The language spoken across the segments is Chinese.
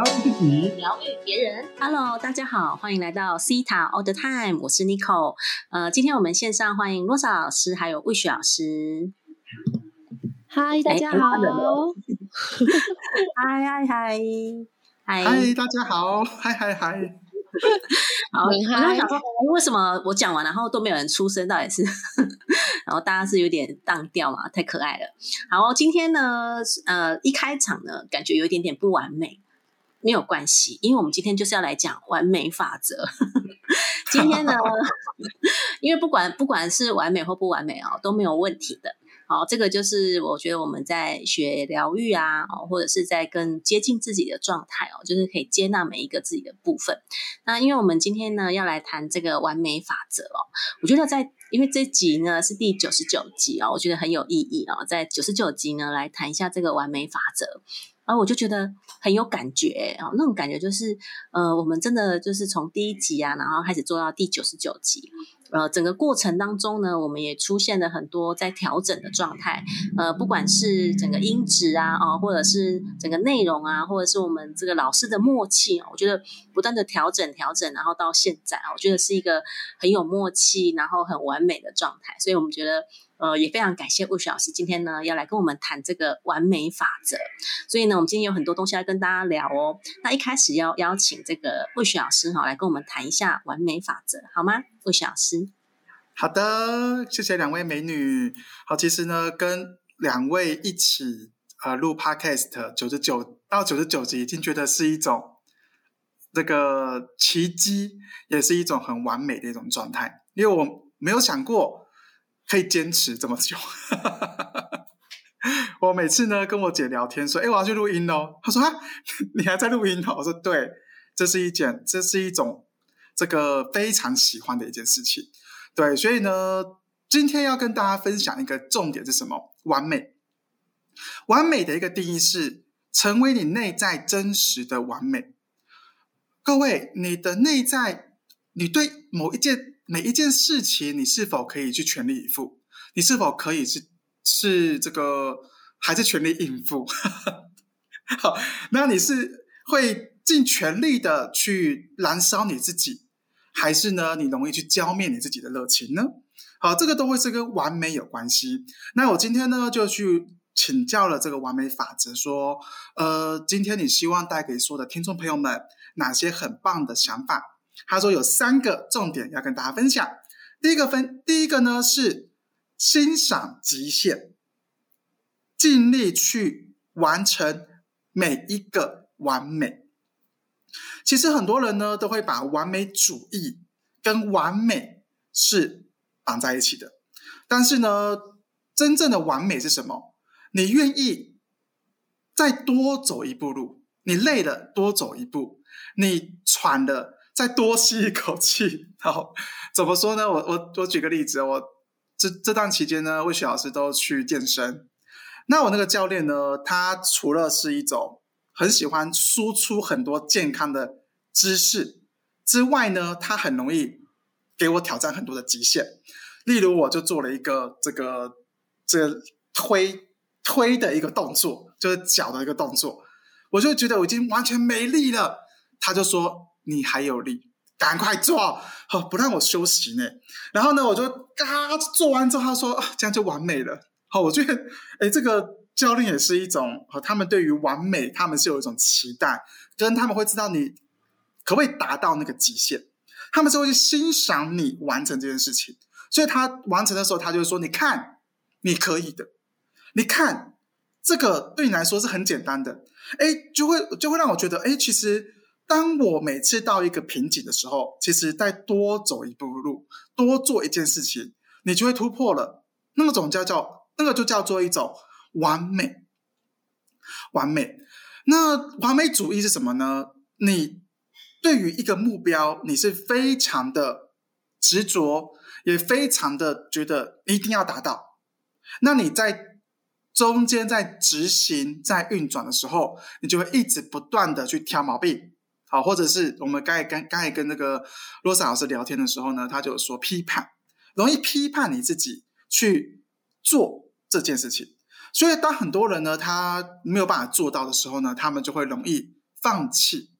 疗愈自己，疗愈别人。Hello，大家好，欢迎来到 Cita All the Time，我是 Nico。呃，今天我们线上欢迎罗莎老师还有魏雪老师。嗨，大家好。嗨嗨嗨嗨！嗨，大家好，嗨嗨嗨。好，我很嗨在想说，哎为什么我讲完然后都没有人出声？到底是，然后大家是有点荡掉嘛？太可爱了。好，今天呢，呃，一开场呢，感觉有一点点不完美，没有关系，因为我们今天就是要来讲完美法则。今天呢，因为不管不管是完美或不完美哦，都没有问题的。好，这个就是我觉得我们在学疗愈啊，哦，或者是在更接近自己的状态哦，就是可以接纳每一个自己的部分。那因为我们今天呢要来谈这个完美法则哦，我觉得在因为这集呢是第九十九集哦、我觉得很有意义哦、在九十九集呢来谈一下这个完美法则。然后我就觉得很有感觉啊、那种感觉就是，呃，我们真的就是从第一集啊，然后开始做到第九十九集，呃，整个过程当中呢，我们也出现了很多在调整的状态，呃，不管是整个音质啊，哦，或者是整个内容啊，或者是我们这个老师的默契哦，我觉得不断的调整调整，然后到现在啊，我觉得是一个很有默契，然后很完美的状态，所以我们觉得。呃，也非常感谢魏雪老师今天呢要来跟我们谈这个完美法则，所以呢，我们今天有很多东西要跟大家聊哦。那一开始要邀请这个魏雪老师哈来跟我们谈一下完美法则，好吗？魏雪老师，好的，谢谢两位美女。好，其实呢，跟两位一起呃录 podcast 九十九到九十九集，已经觉得是一种这个奇迹，也是一种很完美的一种状态。因为我没有想过可以坚持这么久。我每次呢跟我姐聊天说：“哎，我要去录音哦。”她说：“啊，你还在录音哦？”我说：“对，这是一件，这是一种这个非常喜欢的一件事情。”对，所以呢，今天要跟大家分享一个重点是什么？完美。完美的一个定义是成为你内在真实的完美。各位，你的内在，你对某一件每一件事情，你是否可以去全力以赴？你是否可以是是这个还是全力应付？好，那你是会尽全力的去燃烧你自己，还是呢，你容易去浇灭你自己的热情呢？好，这个都会是跟完美有关系。那我今天呢，就去请教了这个完美法则，说，呃，今天你希望带给所有的听众朋友们哪些很棒的想法？他说有三个重点要跟大家分享。第一个分，第一个呢是欣赏极限，尽力去完成每一个完美。其实很多人呢都会把完美主义跟完美是绑在一起的，但是呢，真正的完美是什么？你愿意再多走一步路，你累了多走一步，你喘了再多吸一口气。好，怎么说呢？我我我举个例子，我这这段期间呢，魏雪老师都去健身。那我那个教练呢，他除了是一种很喜欢输出很多健康的知识之外呢，他很容易给我挑战很多的极限。例如，我就做了一个这个这个推推的一个动作，就是脚的一个动作，我就觉得我已经完全没力了。他就说：“你还有力，赶快做，好不让我休息呢。”然后呢，我就嘎做完之后，他说：“啊，这样就完美了。”好，我觉得，哎，这个教练也是一种，和他们对于完美，他们是有一种期待，跟他们会知道你可不可以达到那个极限，他们是会去欣赏你完成这件事情。所以他完成的时候，他就说：“你看，你可以的，你看，这个对你来说是很简单的。”哎，就会就会让我觉得，哎，其实当我每次到一个瓶颈的时候，其实再多走一步路，多做一件事情，你就会突破了。那种叫叫。那个就叫做一种完美，完美。那完美主义是什么呢？你对于一个目标，你是非常的执着，也非常的觉得一定要达到。那你在中间在执行、在运转的时候，你就会一直不断的去挑毛病，好，或者是我们刚才跟刚才跟那个罗莎老师聊天的时候呢，他就说批判，容易批判你自己去做。这件事情，所以当很多人呢，他没有办法做到的时候呢，他们就会容易放弃。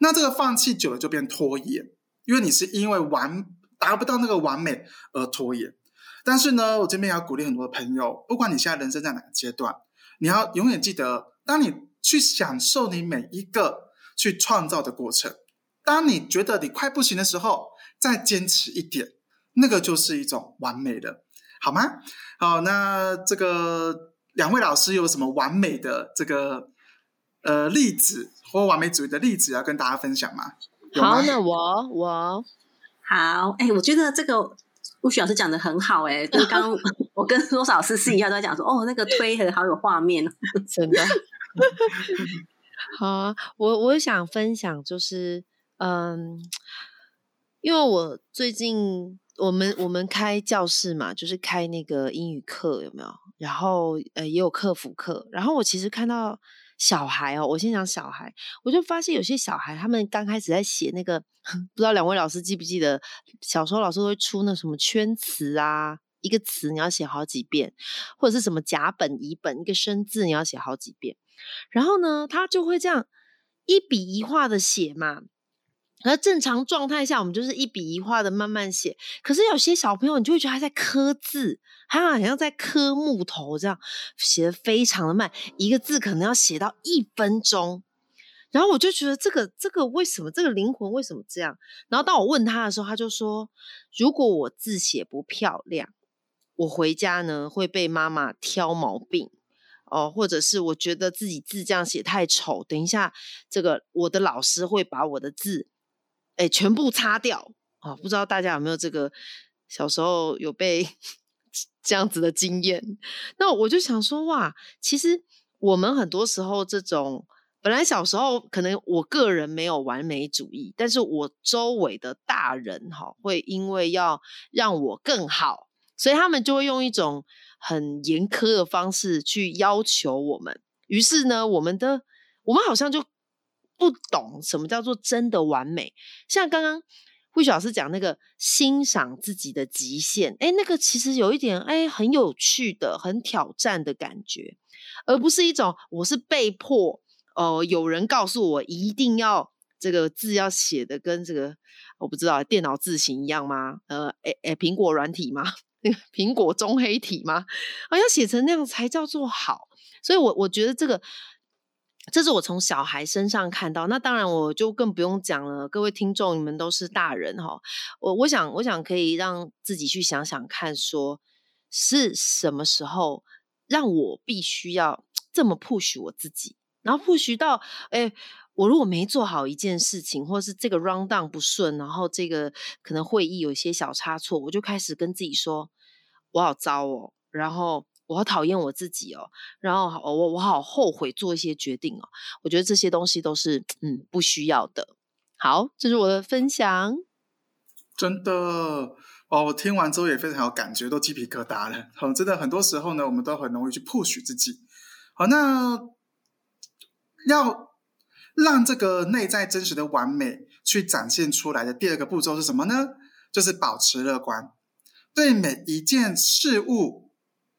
那这个放弃久了就变拖延，因为你是因为完达不到那个完美而拖延。但是呢，我这边要鼓励很多的朋友，不管你现在人生在哪个阶段，你要永远记得，当你去享受你每一个去创造的过程，当你觉得你快不行的时候，再坚持一点，那个就是一种完美的，好吗？好，那这个两位老师有什么完美的这个呃例子或完美主义的例子要跟大家分享吗？好，那我我好，哎，我觉得这个。陆旭老师讲的很好，哎，就是刚刚我跟罗老师私底下都在讲说，哦，那个推很好有画面，真的。好啊，我我想分享就是，嗯，因为我最近我们我们开教室嘛，就是开那个英语课，有没有？然后呃也有客服课，然后我其实看到。小孩哦，我先讲小孩，我就发现有些小孩，他们刚开始在写那个，不知道两位老师记不记得，小时候老师会出那什么圈词啊，一个词你要写好几遍，或者是什么甲本乙本，一个生字你要写好几遍，然后呢，他就会这样一笔一画的写嘛。而正常状态下，我们就是一笔一画的慢慢写。可是有些小朋友，你就会觉得他在刻字，他好像在刻木头，这样写的非常的慢，一个字可能要写到一分钟。然后我就觉得这个这个为什么这个灵魂为什么这样？然后当我问他的时候，他就说：如果我字写不漂亮，我回家呢会被妈妈挑毛病哦，或者是我觉得自己字这样写太丑，等一下这个我的老师会把我的字。哎，全部擦掉啊！不知道大家有没有这个小时候有被 这样子的经验？那我就想说，哇，其实我们很多时候这种本来小时候可能我个人没有完美主义，但是我周围的大人哈，会因为要让我更好，所以他们就会用一种很严苛的方式去要求我们。于是呢，我们的我们好像就。不懂什么叫做真的完美，像刚刚魏雪老师讲那个欣赏自己的极限，哎，那个其实有一点哎很有趣的、很挑战的感觉，而不是一种我是被迫哦，有人告诉我一定要这个字要写的跟这个我不知道电脑字形一样吗？呃，哎哎，苹果软体吗？苹果中黑体吗？啊，要写成那样才叫做好，所以我我觉得这个。这是我从小孩身上看到，那当然我就更不用讲了。各位听众，你们都是大人哈，我我想我想可以让自己去想想看，说是什么时候让我必须要这么 push 我自己，然后 push 到，哎，我如果没做好一件事情，或是这个 round down 不顺，然后这个可能会议有一些小差错，我就开始跟自己说，我好糟哦，然后。我好讨厌我自己哦，然后我我好后悔做一些决定哦。我觉得这些东西都是嗯不需要的。好，这是我的分享。真的哦，我听完之后也非常有感觉，都鸡皮疙瘩了。好，真的很多时候呢，我们都很容易去 push 自己。好，那要让这个内在真实的完美去展现出来的第二个步骤是什么呢？就是保持乐观，对每一件事物。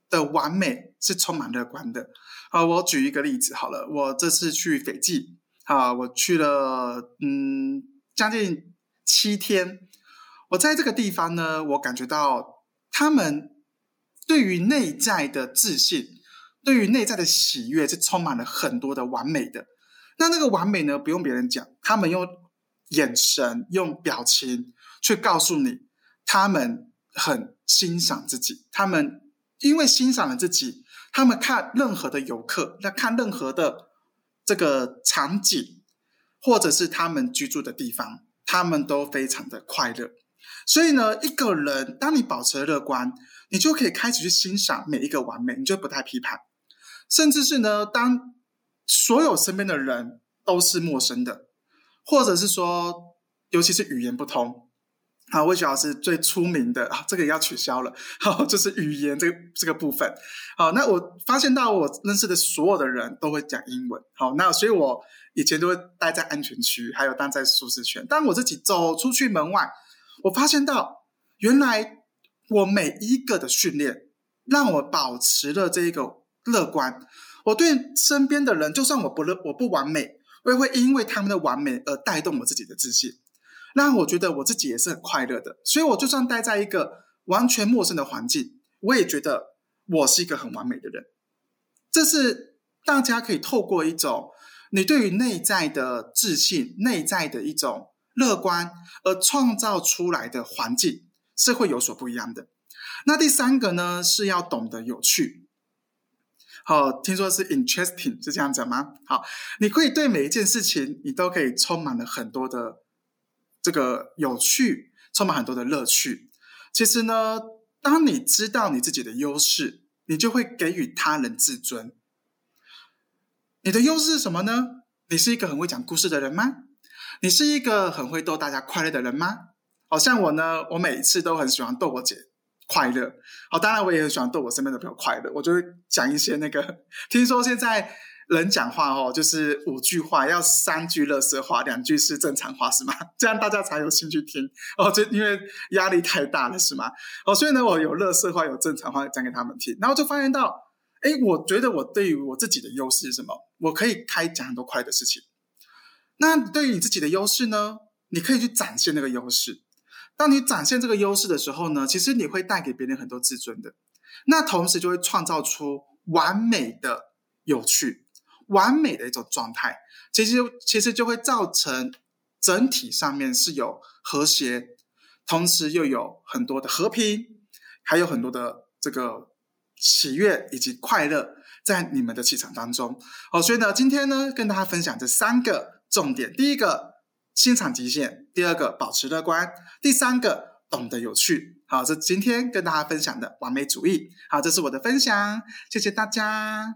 的完美是充满乐观的。好，我举一个例子好了。我这次去斐济，啊，我去了嗯将近七天。我在这个地方呢，我感觉到他们对于内在的自信，对于内在的喜悦是充满了很多的完美的。那那个完美呢，不用别人讲，他们用眼神、用表情去告诉你，他们很欣赏自己，他们。因为欣赏了自己，他们看任何的游客，那看任何的这个场景，或者是他们居住的地方，他们都非常的快乐。所以呢，一个人当你保持乐观，你就可以开始去欣赏每一个完美，你就不太批判，甚至是呢，当所有身边的人都是陌生的，或者是说，尤其是语言不通。好，魏雪老师最出名的啊，这个也要取消了。好，就是语言这个这个部分。好，那我发现到我认识的所有的人都会讲英文。好，那所以我以前都会待在安全区，还有待在舒适圈。但我自己走出去门外，我发现到原来我每一个的训练让我保持了这一个乐观。我对身边的人，就算我不乐，我不完美，我也会因为他们的完美而带动我自己的自信，让我觉得我自己也是很快乐的。所以，我就算待在一个完全陌生的环境，我也觉得我是一个很完美的人。这是大家可以透过一种你对于内在的自信、内在的一种乐观而创造出来的环境，是会有所不一样的。那第三个呢，是要懂得有趣。好，听说是 interesting 是这样子吗？好，你可以对每一件事情，你都可以充满了很多的这个有趣，充满很多的乐趣。其实呢，当你知道你自己的优势，你就会给予他人自尊。你的优势是什么呢？你是一个很会讲故事的人吗？你是一个很会逗大家快乐的人吗？好像我呢，我每一次都很喜欢逗我姐。快乐，好，当然我也很喜欢逗我身边的朋友快乐。我就会讲一些那个，听说现在人讲话哦，就是五句话，要三句乐色话，两句是正常话，是吗？这样大家才有兴趣听哦。就因为压力太大了，是吗？哦，所以呢，我有乐色话，有正常话讲给他们听，然后就发现到，哎，我觉得我对于我自己的优势是什么？我可以开讲很多快的事情。那对于你自己的优势呢？你可以去展现那个优势。当你展现这个优势的时候呢，其实你会带给别人很多自尊的，那同时就会创造出完美的有趣、完美的一种状态。其实其实就会造成整体上面是有和谐，同时又有很多的和平，还有很多的这个喜悦以及快乐在你们的气场当中。好，所以呢，今天呢跟大家分享这三个重点，第一个。欣赏极限，第二个保持乐观，第三个懂得有趣。好，这今天跟大家分享的完美主义。好，这是我的分享，谢谢大家。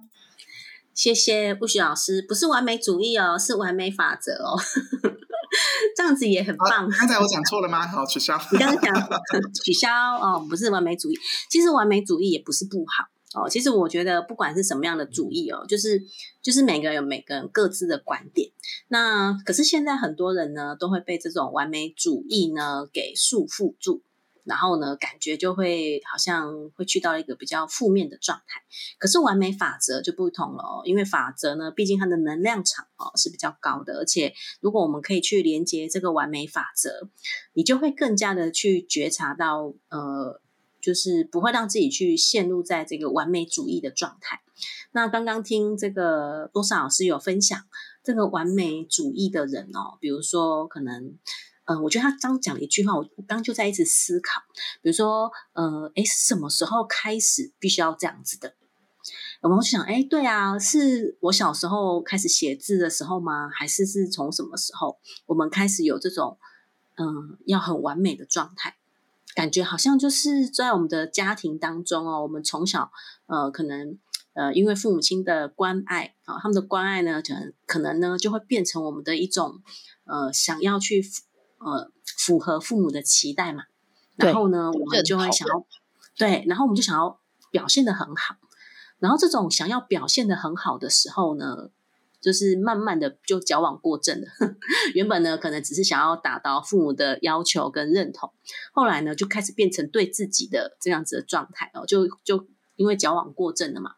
谢谢不许老师，不是完美主义哦，是完美法则哦。这样子也很棒。刚才我讲错了吗？好，取消。你刚刚讲取消哦，不是完美主义。其实完美主义也不是不好。哦，其实我觉得不管是什么样的主义哦，就是就是每个人有每个人各自的观点。那可是现在很多人呢，都会被这种完美主义呢给束缚住，然后呢，感觉就会好像会去到一个比较负面的状态。可是完美法则就不同了，因为法则呢，毕竟它的能量场哦是比较高的，而且如果我们可以去连接这个完美法则，你就会更加的去觉察到呃。就是不会让自己去陷入在这个完美主义的状态。那刚刚听这个多少老师有分享，这个完美主义的人哦，比如说可能，嗯，我觉得他刚讲了一句话，我刚就在一直思考，比如说，呃，诶，什么时候开始必须要这样子的？我们就想，哎，对啊，是我小时候开始写字的时候吗？还是是从什么时候我们开始有这种，嗯，要很完美的状态？感觉好像就是在我们的家庭当中哦，我们从小呃，可能呃，因为父母亲的关爱啊，他们的关爱呢，可能可能呢，就会变成我们的一种呃，想要去呃符合父母的期待嘛。然后呢，我们就会想要对，然后我们就想要表现的很好。然后这种想要表现的很好的时候呢。就是慢慢的就矫枉过正了。原本呢，可能只是想要达到父母的要求跟认同，后来呢，就开始变成对自己的这样子的状态哦。就就因为矫枉过正了嘛，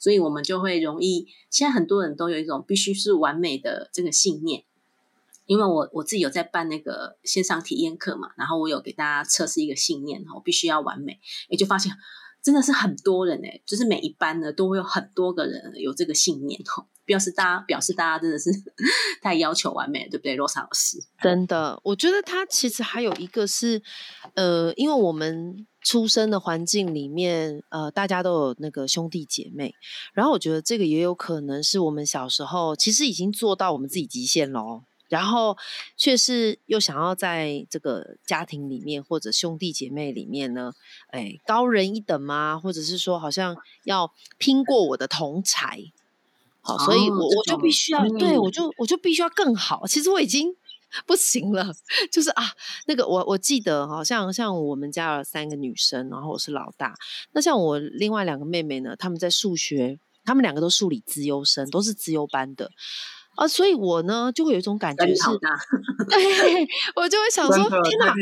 所以我们就会容易。现在很多人都有一种必须是完美的这个信念。因为我我自己有在办那个线上体验课嘛，然后我有给大家测试一个信念，我必须要完美，也就发现真的是很多人哎，就是每一班呢都会有很多个人有这个信念哦。表示大家表示大家真的是 太要求完美，对不对？罗莎老师，真的，我觉得他其实还有一个是，呃，因为我们出生的环境里面，呃，大家都有那个兄弟姐妹，然后我觉得这个也有可能是我们小时候其实已经做到我们自己极限喽，然后却是又想要在这个家庭里面或者兄弟姐妹里面呢，哎，高人一等吗？或者是说好像要拼过我的同才？好，所以我我就必须要，对我就我就必须要更好。其实我已经不行了，就是啊，那个我我记得哈，像像我们家有三个女生，然后我是老大。那像我另外两个妹妹呢，她们在数学，她们两个都数理资优生，都是资优班的啊。所以我呢就会有一种感觉是，对我就会想说，天哪，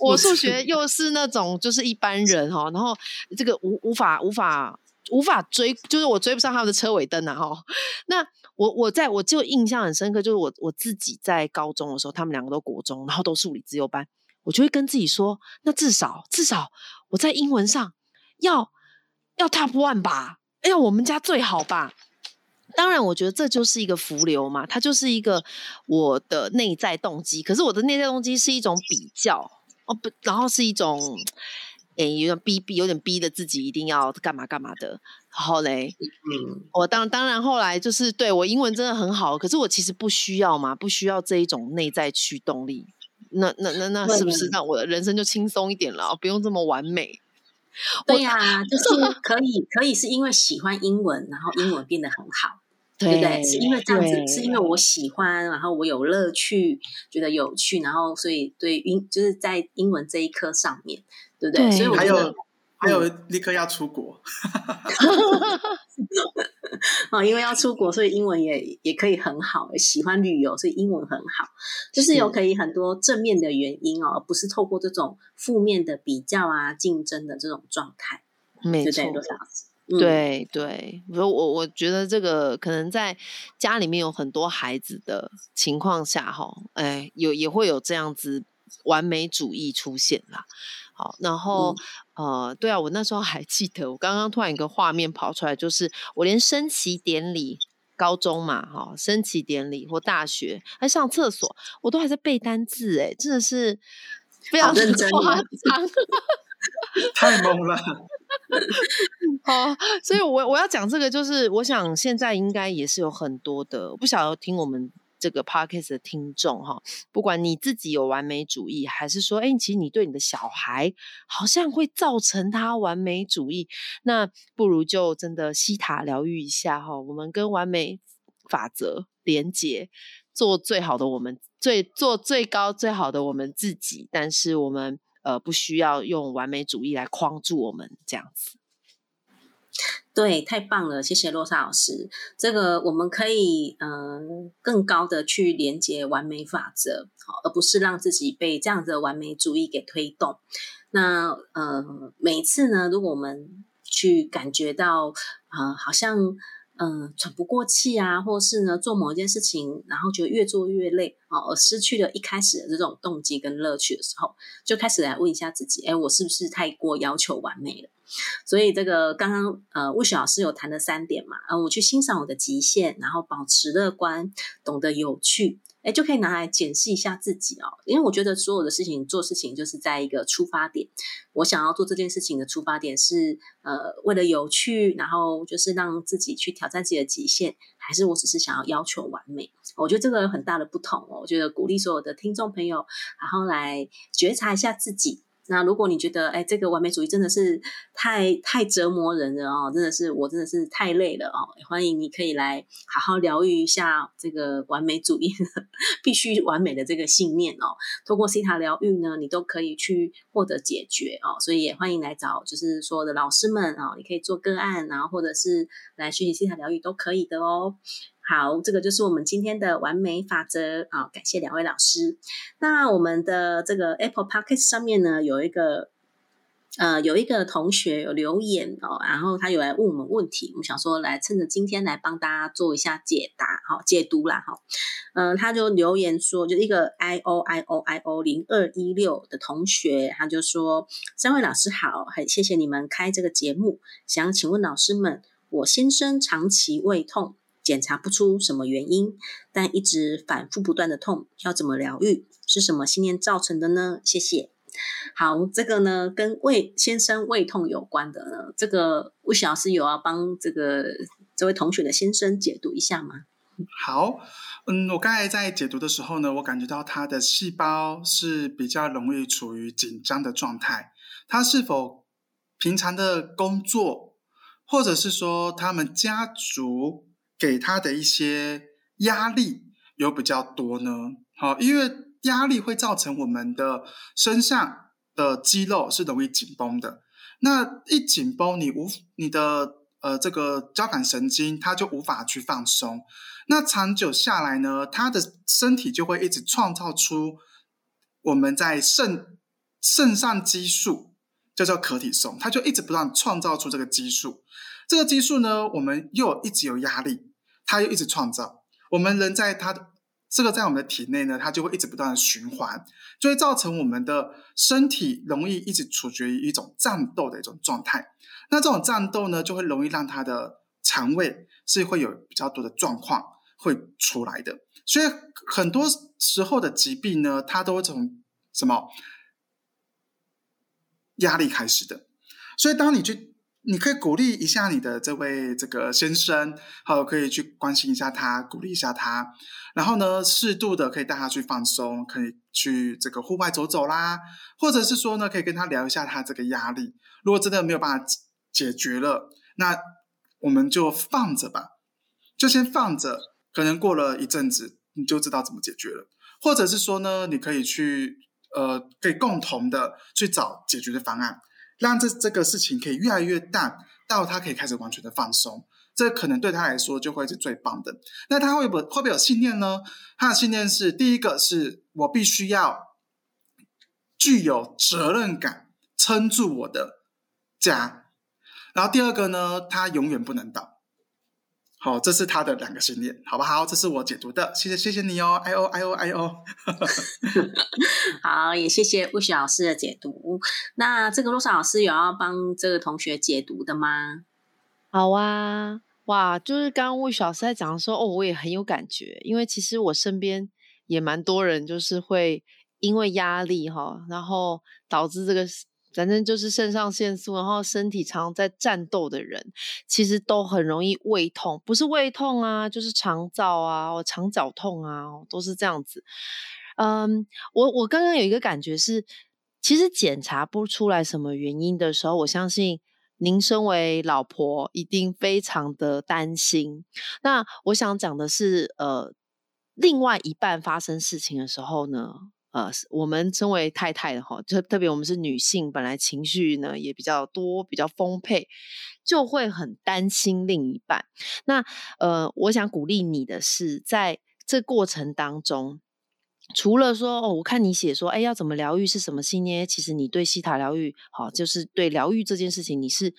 我我数学又是那种就是一般人哈，然后这个无无法无法。无法追，就是我追不上他们的车尾灯啊！哈，那我我在我就印象很深刻，就是我我自己在高中的时候，他们两个都国中，然后都数理自由班，我就会跟自己说，那至少至少我在英文上要要 top one 吧，哎呀，我们家最好吧。当然，我觉得这就是一个浮流嘛，它就是一个我的内在动机。可是我的内在动机是一种比较哦不，然后是一种。哎，有点逼逼，有点逼的自己一定要干嘛干嘛的。然后嘞，嗯，我当当然后来就是对我英文真的很好，可是我其实不需要嘛，不需要这一种内在驱动力。那那那那是不是让我的人生就轻松一点了？不用这么完美？对呀，就是 可以可以是因为喜欢英文，然后英文变得很好。对不对？是因为这样子，是因为我喜欢，然后我有乐趣，觉得有趣，然后所以对英就是在英文这一科上面，对不对？所以还有还有立刻要出国，哦，因为要出国，所以英文也也可以很好。喜欢旅游，所以英文很好，就是有可以很多正面的原因哦，不是透过这种负面的比较啊、竞争的这种状态，没错。对对，我我我觉得这个可能在家里面有很多孩子的情况下，哈，哎，有也会有这样子完美主义出现啦。好，然后呃，对啊，我那时候还记得，我刚刚突然一个画面跑出来，就是我连升旗典礼，高中嘛，哈，升旗典礼或大学，还上厕所，我都还在背单字，哎，真的是非常认真 太懵了。好，所以，我我要讲这个，就是我想现在应该也是有很多的，不晓得听我们这个 podcast 的听众哈，不管你自己有完美主义，还是说，哎，其实你对你的小孩好像会造成他完美主义，那不如就真的西塔疗愈一下哈，我们跟完美法则连接，做最好的我们，最做最高最好的我们自己，但是我们。呃，不需要用完美主义来框住我们，这样子。对，太棒了，谢谢洛莎老师。这个我们可以呃更高的去连接完美法则，好，而不是让自己被这样的完美主义给推动。那呃，每次呢，如果我们去感觉到啊，好像。嗯，喘不过气啊，或是呢做某一件事情，然后觉得越做越累啊，而失去了一开始的这种动机跟乐趣的时候，就开始来问一下自己：哎，我是不是太过要求完美了？所以这个刚刚呃，魏雪老师有谈了三点嘛，呃，我去欣赏我的极限，然后保持乐观，懂得有趣。哎，就可以拿来检视一下自己哦，因为我觉得所有的事情做事情就是在一个出发点，我想要做这件事情的出发点是呃为了有趣，然后就是让自己去挑战自己的极限，还是我只是想要要求完美？我觉得这个有很大的不同哦。我觉得鼓励所有的听众朋友，然后来觉察一下自己。那如果你觉得，哎，这个完美主义真的是太太折磨人了哦，真的是我真的是太累了哦，欢迎你可以来好好疗愈一下这个完美主义 必须完美的这个信念哦。通过西塔疗愈呢，你都可以去获得解决哦，所以也欢迎来找就是说的老师们啊，你可以做个案，然后或者是来学习西塔疗愈都可以的哦。好，这个就是我们今天的完美法则啊！感谢两位老师。那我们的这个 Apple Podcast 上面呢，有一个呃，有一个同学有留言哦，然后他有来问我们问题，我们想说来趁着今天来帮大家做一下解答，好解读啦，哈。嗯，他就留言说，就一个 I O I O I O 零二一六的同学，他就说：三位老师好，很谢谢你们开这个节目，想请问老师们，我先生长期胃痛。检查不出什么原因，但一直反复不断的痛，要怎么疗愈？是什么信念造成的呢？谢谢。好，这个呢跟胃先生胃痛有关的呢，这个魏老师有要帮这个这位同学的先生解读一下吗？好，嗯，我刚才在解读的时候呢，我感觉到他的细胞是比较容易处于紧张的状态，他是否平常的工作，或者是说他们家族？给他的一些压力有比较多呢，好，因为压力会造成我们的身上的肌肉是容易紧绷的，那一紧绷，你无你的呃这个交感神经它就无法去放松，那长久下来呢，他的身体就会一直创造出我们在肾肾上激素就叫可体松，它就一直不断创造出这个激素。这个激素呢，我们又一直有压力，它又一直创造。我们人在它的这个在我们的体内呢，它就会一直不断的循环，就会造成我们的身体容易一直处决于一种战斗的一种状态。那这种战斗呢，就会容易让它的肠胃是会有比较多的状况会出来的。所以很多时候的疾病呢，它都会从什么压力开始的。所以当你去。你可以鼓励一下你的这位这个先生，好，可以去关心一下他，鼓励一下他。然后呢，适度的可以带他去放松，可以去这个户外走走啦，或者是说呢，可以跟他聊一下他这个压力。如果真的没有办法解决了，那我们就放着吧，就先放着。可能过了一阵子，你就知道怎么解决了。或者是说呢，你可以去呃，可以共同的去找解决的方案。让这这个事情可以越来越淡，到他可以开始完全的放松，这可能对他来说就会是最棒的。那他会不会会不会有信念呢？他的信念是：第一个是我必须要具有责任感，撑住我的家；然后第二个呢，他永远不能倒。好，这是他的两个信念，好不好？这是我解读的，谢谢谢谢你哦，i o i o i o。好，也谢谢魏雪老师的解读。那这个罗莎老师有要帮这个同学解读的吗？好啊，哇，就是刚刚魏雪老师在讲的时候，哦，我也很有感觉，因为其实我身边也蛮多人，就是会因为压力哈，然后导致这个。反正就是肾上腺素，然后身体常在战斗的人，其实都很容易胃痛，不是胃痛啊，就是肠燥啊，肠绞痛啊，都是这样子。嗯，我我刚刚有一个感觉是，其实检查不出来什么原因的时候，我相信您身为老婆一定非常的担心。那我想讲的是，呃，另外一半发生事情的时候呢？呃，我们称为太太的哈，特特别我们是女性，本来情绪呢也比较多，比较丰沛，就会很担心另一半。那呃，我想鼓励你的是，在这过程当中，除了说哦，我看你写说，哎，要怎么疗愈是什么信念？其实你对西塔疗愈，好，就是对疗愈这件事情，你是。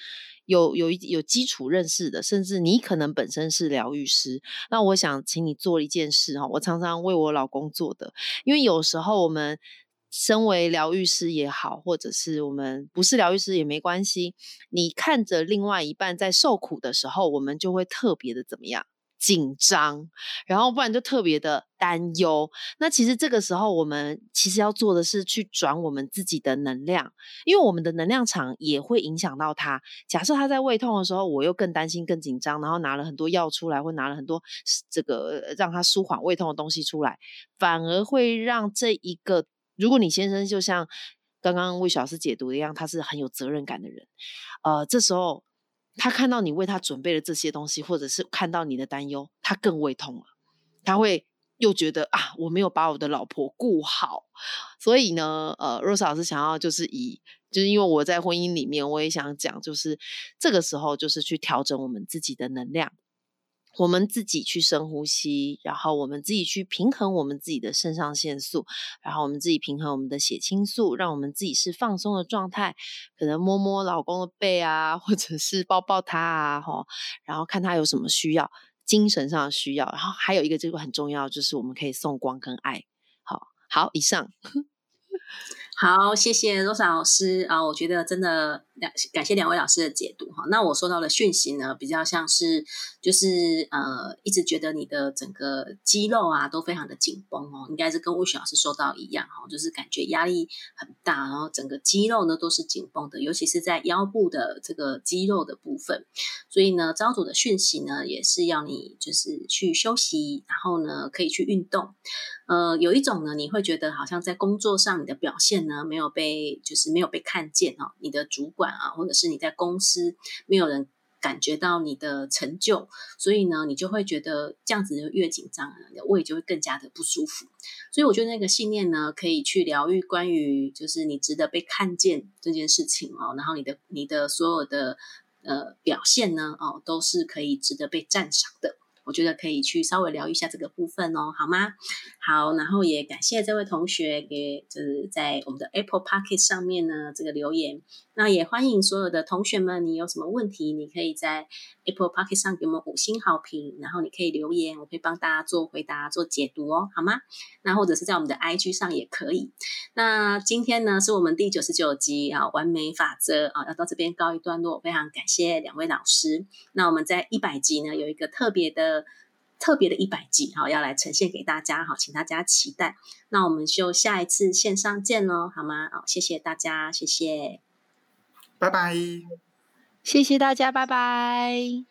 有有有基础认识的，甚至你可能本身是疗愈师。那我想请你做一件事哈，我常常为我老公做的，因为有时候我们身为疗愈师也好，或者是我们不是疗愈师也没关系，你看着另外一半在受苦的时候，我们就会特别的怎么样？紧张，然后不然就特别的担忧。那其实这个时候，我们其实要做的是去转我们自己的能量，因为我们的能量场也会影响到他。假设他在胃痛的时候，我又更担心、更紧张，然后拿了很多药出来，或拿了很多这个让他舒缓胃痛的东西出来，反而会让这一个，如果你先生就像刚刚魏小师解读一样，他是很有责任感的人，呃，这时候。他看到你为他准备了这些东西，或者是看到你的担忧，他更胃痛了。他会又觉得啊，我没有把我的老婆顾好。所以呢，呃，若莎老师想要就是以，就是因为我在婚姻里面，我也想讲，就是这个时候就是去调整我们自己的能量。我们自己去深呼吸，然后我们自己去平衡我们自己的肾上腺素，然后我们自己平衡我们的血清素，让我们自己是放松的状态。可能摸摸老公的背啊，或者是抱抱他啊，哈，然后看他有什么需要，精神上的需要。然后还有一个这个很重要，就是我们可以送光跟爱。好，好，以上。好，谢谢罗莎老师啊，我觉得真的两感谢两位老师的解读哈。那我收到的讯息呢，比较像是就是呃，一直觉得你的整个肌肉啊都非常的紧绷哦，应该是跟魏雪老师收到一样哈，就是感觉压力很大，然后整个肌肉呢都是紧绷的，尤其是在腰部的这个肌肉的部分。所以呢，招组的讯息呢，也是要你就是去休息，然后呢可以去运动。呃，有一种呢，你会觉得好像在工作上你的表现呢呢没有被，就是没有被看见哦，你的主管啊，或者是你在公司没有人感觉到你的成就，所以呢，你就会觉得这样子就越紧张，你的胃就会更加的不舒服。所以我觉得那个信念呢，可以去疗愈关于就是你值得被看见这件事情哦，然后你的你的所有的呃表现呢，哦，都是可以值得被赞赏的。我觉得可以去稍微聊一下这个部分哦，好吗？好，然后也感谢这位同学给就是在我们的 Apple p o c k e t 上面呢这个留言。那也欢迎所有的同学们，你有什么问题，你可以在 Apple p o c k e t 上给我们五星好评，然后你可以留言，我可以帮大家做回答、做解读哦，好吗？那或者是在我们的 IG 上也可以。那今天呢，是我们第九十九集啊，完美法则啊，要到这边告一段落。非常感谢两位老师。那我们在一百集呢，有一个特别的的。特别的一百集，好要来呈现给大家，好，请大家期待。那我们就下一次线上见喽，好吗？好，谢谢大家，谢谢，拜拜，谢谢大家，拜拜。